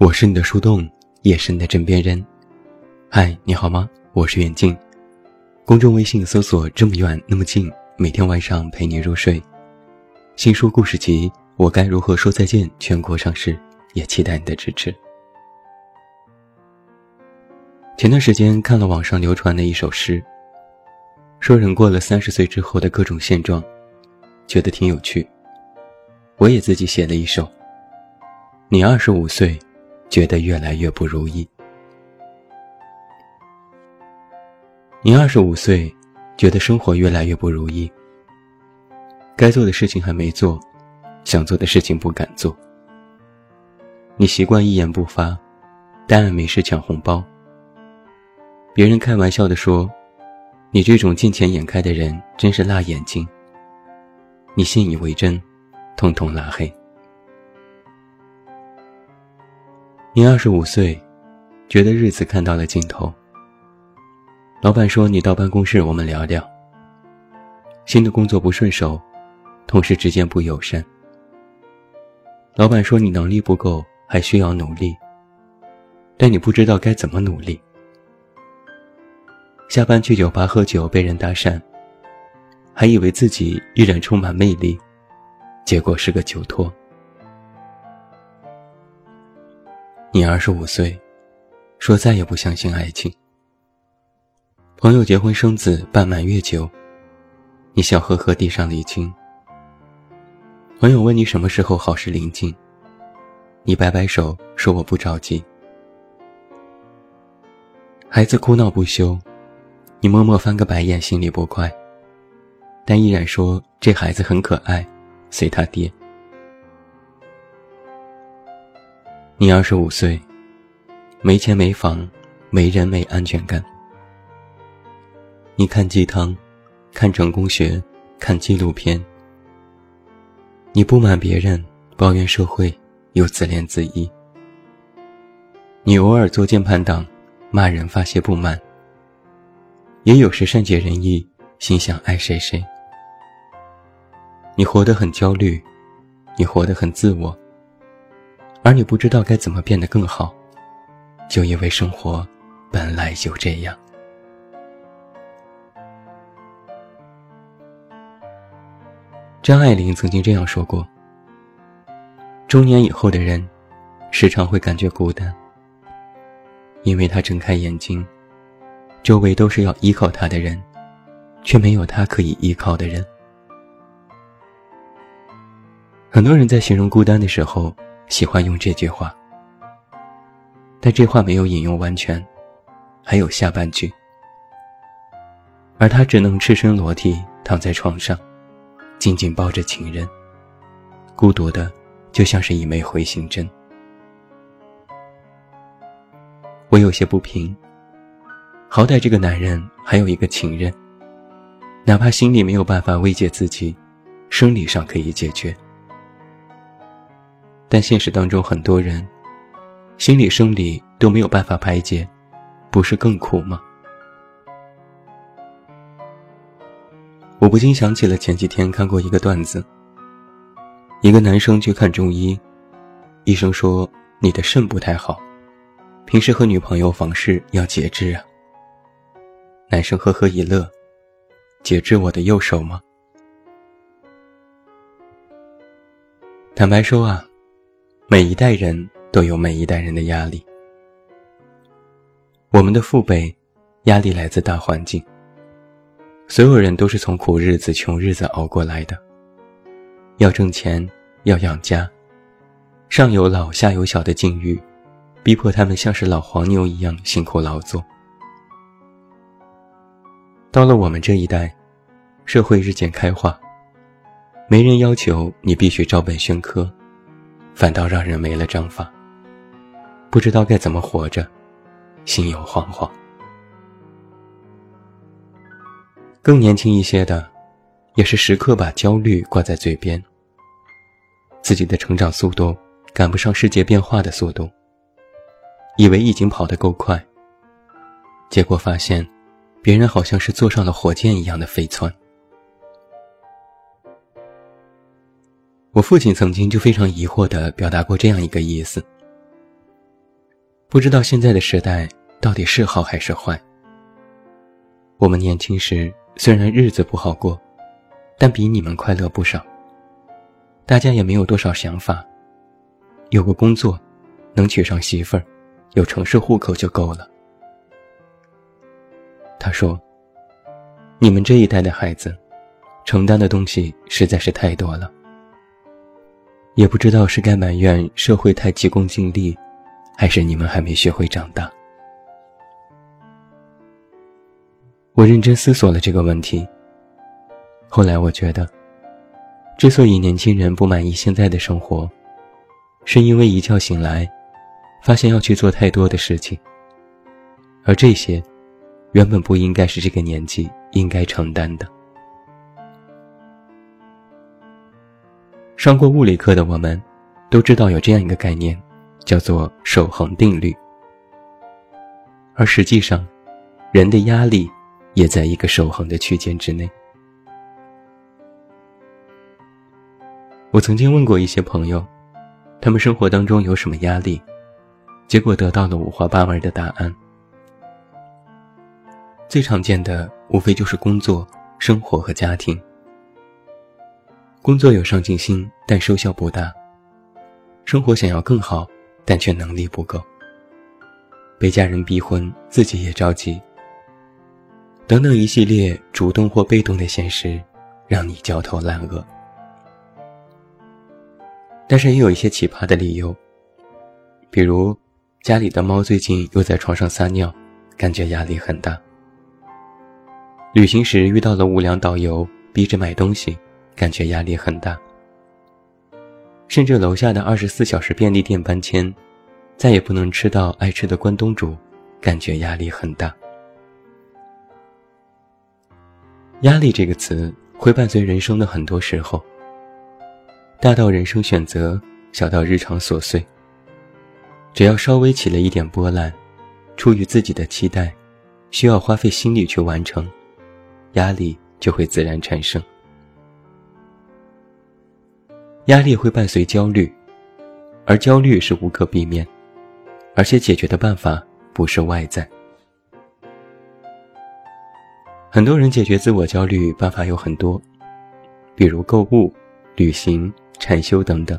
我是你的树洞，也是你的枕边人。嗨，你好吗？我是远近。公众微信搜索“这么远那么近”，每天晚上陪你入睡。新书故事集《我该如何说再见》全国上市，也期待你的支持。前段时间看了网上流传的一首诗，说人过了三十岁之后的各种现状，觉得挺有趣。我也自己写了一首。你二十五岁。觉得越来越不如意。你二十五岁，觉得生活越来越不如意。该做的事情还没做，想做的事情不敢做。你习惯一言不发，但没事抢红包。别人开玩笑的说：“你这种见钱眼开的人真是辣眼睛。”你信以为真，通通拉黑。你二十五岁，觉得日子看到了尽头。老板说：“你到办公室，我们聊聊。”新的工作不顺手，同事之间不友善。老板说：“你能力不够，还需要努力。”但你不知道该怎么努力。下班去酒吧喝酒，被人搭讪，还以为自己依然充满魅力，结果是个酒托。你二十五岁，说再也不相信爱情。朋友结婚生子办满月酒，你笑呵呵递上礼金。朋友问你什么时候好事临近，你摆摆手说我不着急。孩子哭闹不休，你默默翻个白眼，心里不快，但依然说这孩子很可爱，随他爹。你二十五岁，没钱没房，没人没安全感。你看鸡汤，看成功学，看纪录片。你不满别人，抱怨社会，又自怜自艾。你偶尔做键盘党，骂人发泄不满。也有时善解人意，心想爱谁谁。你活得很焦虑，你活得很自我。而你不知道该怎么变得更好，就因为生活本来就这样。张爱玲曾经这样说过：“中年以后的人，时常会感觉孤单，因为他睁开眼睛，周围都是要依靠他的人，却没有他可以依靠的人。”很多人在形容孤单的时候。喜欢用这句话，但这话没有引用完全，还有下半句。而他只能赤身裸体躺在床上，紧紧抱着情人，孤独的就像是一枚回形针。我有些不平，好歹这个男人还有一个情人，哪怕心里没有办法慰藉自己，生理上可以解决。但现实当中，很多人心理、生理都没有办法排解，不是更苦吗？我不禁想起了前几天看过一个段子：一个男生去看中医，医生说你的肾不太好，平时和女朋友房事要节制啊。男生呵呵一乐：“节制我的右手吗？”坦白说啊。每一代人都有每一代人的压力。我们的父辈，压力来自大环境。所有人都是从苦日子、穷日子熬过来的。要挣钱，要养家，上有老下有小的境遇，逼迫他们像是老黄牛一样辛苦劳作。到了我们这一代，社会日渐开化，没人要求你必须照本宣科。反倒让人没了章法，不知道该怎么活着，心有惶惶。更年轻一些的，也是时刻把焦虑挂在嘴边。自己的成长速度赶不上世界变化的速度，以为已经跑得够快，结果发现，别人好像是坐上了火箭一样的飞窜。我父亲曾经就非常疑惑地表达过这样一个意思：不知道现在的时代到底是好还是坏。我们年轻时虽然日子不好过，但比你们快乐不少。大家也没有多少想法，有个工作，能娶上媳妇儿，有城市户口就够了。他说：“你们这一代的孩子，承担的东西实在是太多了。也不知道是该埋怨社会太急功近利，还是你们还没学会长大。”我认真思索了这个问题。后来我觉得，之所以年轻人不满意现在的生活，是因为一觉醒来，发现要去做太多的事情，而这些。原本不应该是这个年纪应该承担的。上过物理课的我们，都知道有这样一个概念，叫做守恒定律。而实际上，人的压力也在一个守恒的区间之内。我曾经问过一些朋友，他们生活当中有什么压力，结果得到了五花八门的答案。最常见的无非就是工作、生活和家庭。工作有上进心，但收效不大；生活想要更好，但却能力不够。被家人逼婚，自己也着急。等等一系列主动或被动的现实，让你焦头烂额。但是也有一些奇葩的理由，比如家里的猫最近又在床上撒尿，感觉压力很大。旅行时遇到了无良导游，逼着买东西，感觉压力很大。甚至楼下的二十四小时便利店搬迁，再也不能吃到爱吃的关东煮，感觉压力很大。压力这个词会伴随人生的很多时候，大到人生选择，小到日常琐碎。只要稍微起了一点波澜，出于自己的期待，需要花费心力去完成。压力就会自然产生，压力会伴随焦虑，而焦虑是无可避免，而且解决的办法不是外在。很多人解决自我焦虑办法有很多，比如购物、旅行、禅修等等，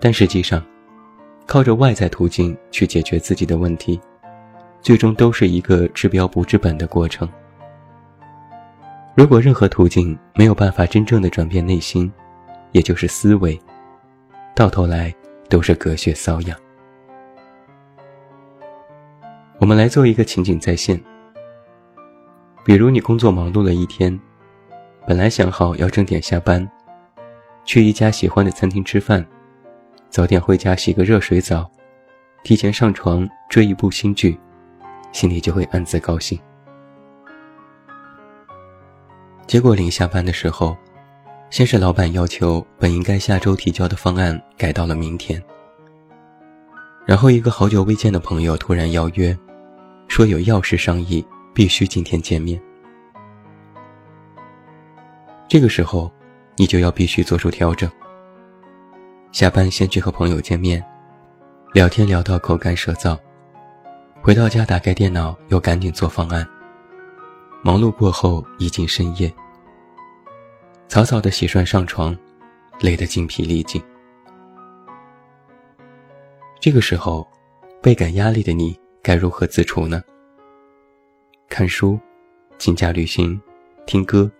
但实际上，靠着外在途径去解决自己的问题，最终都是一个治标不治本的过程。如果任何途径没有办法真正的转变内心，也就是思维，到头来都是隔靴搔痒。我们来做一个情景再现。比如你工作忙碌了一天，本来想好要正点下班，去一家喜欢的餐厅吃饭，早点回家洗个热水澡，提前上床追一部新剧，心里就会暗自高兴。结果临下班的时候，先是老板要求本应该下周提交的方案改到了明天，然后一个好久未见的朋友突然邀约，说有要事商议，必须今天见面。这个时候，你就要必须做出调整。下班先去和朋友见面，聊天聊到口干舌燥，回到家打开电脑又赶紧做方案。忙碌过后，已经深夜。草草的洗涮上床，累得精疲力尽。这个时候，倍感压力的你该如何自处呢？看书、请假旅行、听歌，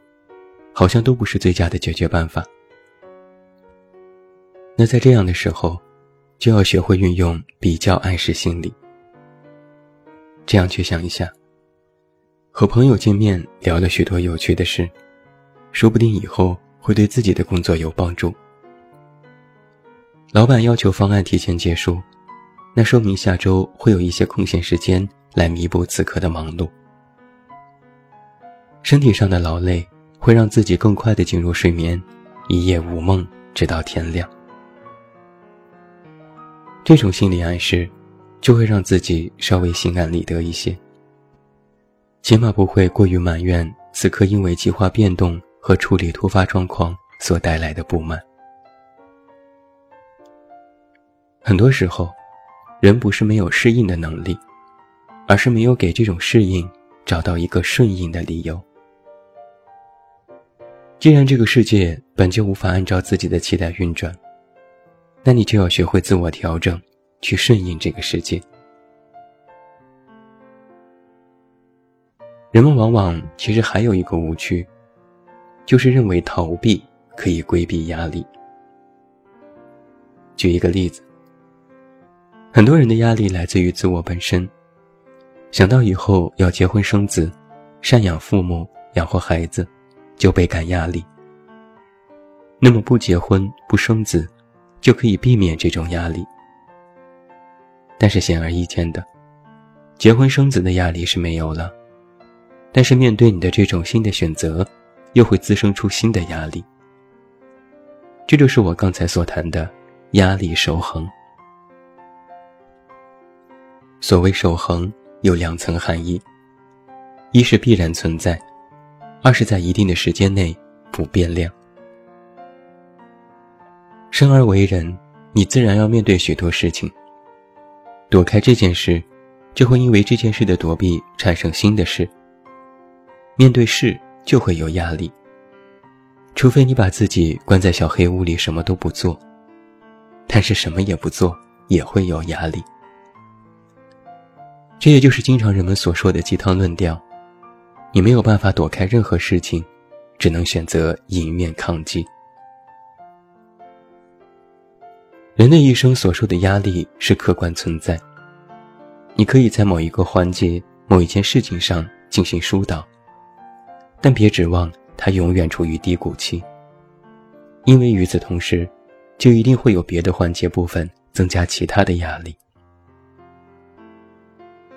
好像都不是最佳的解决办法。那在这样的时候，就要学会运用比较暗示心理。这样去想一下。和朋友见面聊了许多有趣的事，说不定以后会对自己的工作有帮助。老板要求方案提前结束，那说明下周会有一些空闲时间来弥补此刻的忙碌。身体上的劳累会让自己更快的进入睡眠，一夜无梦直到天亮。这种心理暗示，就会让自己稍微心安理得一些。起码不会过于埋怨此刻因为计划变动和处理突发状况所带来的不满。很多时候，人不是没有适应的能力，而是没有给这种适应找到一个顺应的理由。既然这个世界本就无法按照自己的期待运转，那你就要学会自我调整，去顺应这个世界。人们往往其实还有一个误区，就是认为逃避可以规避压力。举一个例子。很多人的压力来自于自我本身，想到以后要结婚生子、赡养父母、养活孩子，就倍感压力。那么不结婚不生子，就可以避免这种压力。但是显而易见的，结婚生子的压力是没有了，但是面对你的这种新的选择，又会滋生出新的压力。这就是我刚才所谈的压力守恒。所谓守恒有两层含义：一是必然存在，二是在一定的时间内不变量。生而为人，你自然要面对许多事情。躲开这件事，就会因为这件事的躲避产生新的事。面对事就会有压力，除非你把自己关在小黑屋里什么都不做，但是什么也不做也会有压力。这也就是经常人们所说的鸡汤论调，你没有办法躲开任何事情，只能选择迎面抗击。人的一生所受的压力是客观存在，你可以在某一个环节、某一件事情上进行疏导，但别指望它永远处于低谷期，因为与此同时，就一定会有别的环节部分增加其他的压力。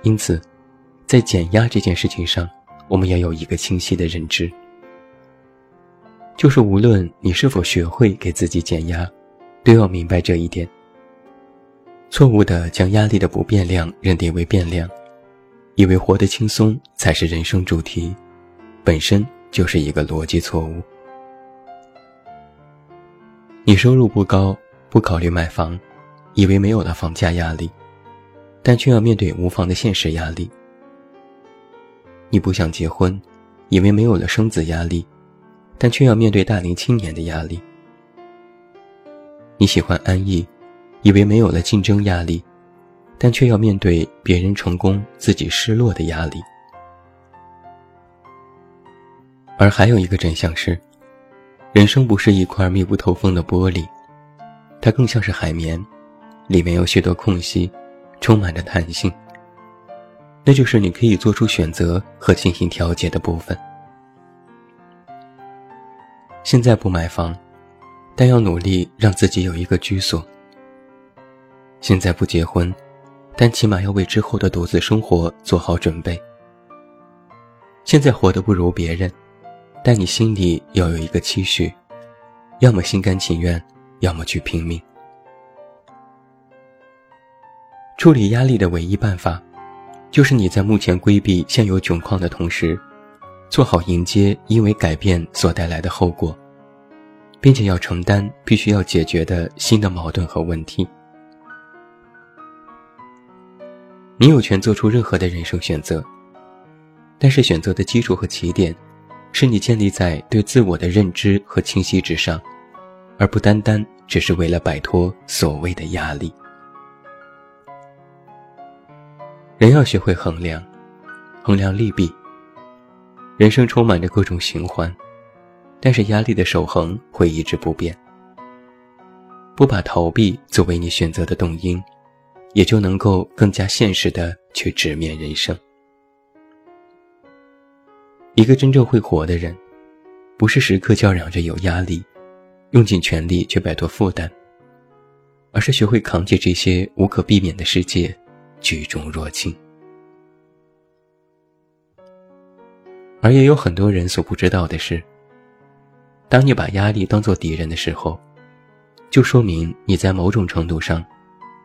因此，在减压这件事情上，我们要有一个清晰的认知，就是无论你是否学会给自己减压，都要明白这一点。错误的将压力的不变量认定为变量，以为活得轻松才是人生主题，本身就是一个逻辑错误。你收入不高，不考虑买房，以为没有了房价压力。但却要面对无房的现实压力。你不想结婚，以为没有了生子压力，但却要面对大龄青年的压力。你喜欢安逸，以为没有了竞争压力，但却要面对别人成功自己失落的压力。而还有一个真相是，人生不是一块密不透风的玻璃，它更像是海绵，里面有许多空隙。充满着弹性，那就是你可以做出选择和进行调节的部分。现在不买房，但要努力让自己有一个居所。现在不结婚，但起码要为之后的独自生活做好准备。现在活得不如别人，但你心里要有一个期许，要么心甘情愿，要么去拼命。处理压力的唯一办法，就是你在目前规避现有窘况的同时，做好迎接因为改变所带来的后果，并且要承担必须要解决的新的矛盾和问题。你有权做出任何的人生选择，但是选择的基础和起点，是你建立在对自我的认知和清晰之上，而不单单只是为了摆脱所谓的压力。人要学会衡量，衡量利弊。人生充满着各种循环，但是压力的守恒会一直不变。不把逃避作为你选择的动因，也就能够更加现实的去直面人生。一个真正会活的人，不是时刻叫嚷着有压力，用尽全力去摆脱负担，而是学会扛起这些无可避免的世界。举重若轻，而也有很多人所不知道的是，当你把压力当做敌人的时候，就说明你在某种程度上，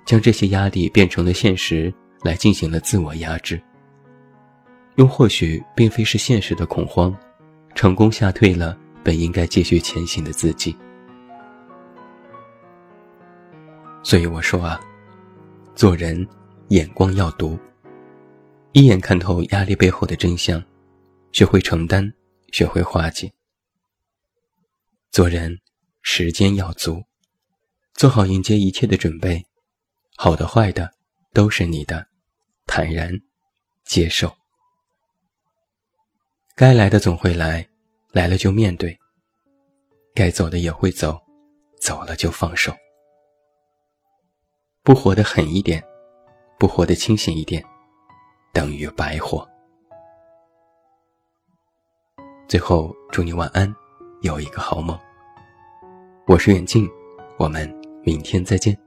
将这些压力变成了现实，来进行了自我压制。又或许并非是现实的恐慌，成功吓退了本应该继续前行的自己。所以我说啊。做人眼光要毒，一眼看透压力背后的真相，学会承担，学会化解。做人时间要足，做好迎接一切的准备，好的坏的都是你的，坦然接受。该来的总会来，来了就面对；该走的也会走，走了就放手。不活得狠一点，不活得清醒一点，等于白活。最后，祝你晚安，有一个好梦。我是远近，我们明天再见。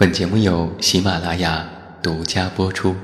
本节目由喜马拉雅独家播出。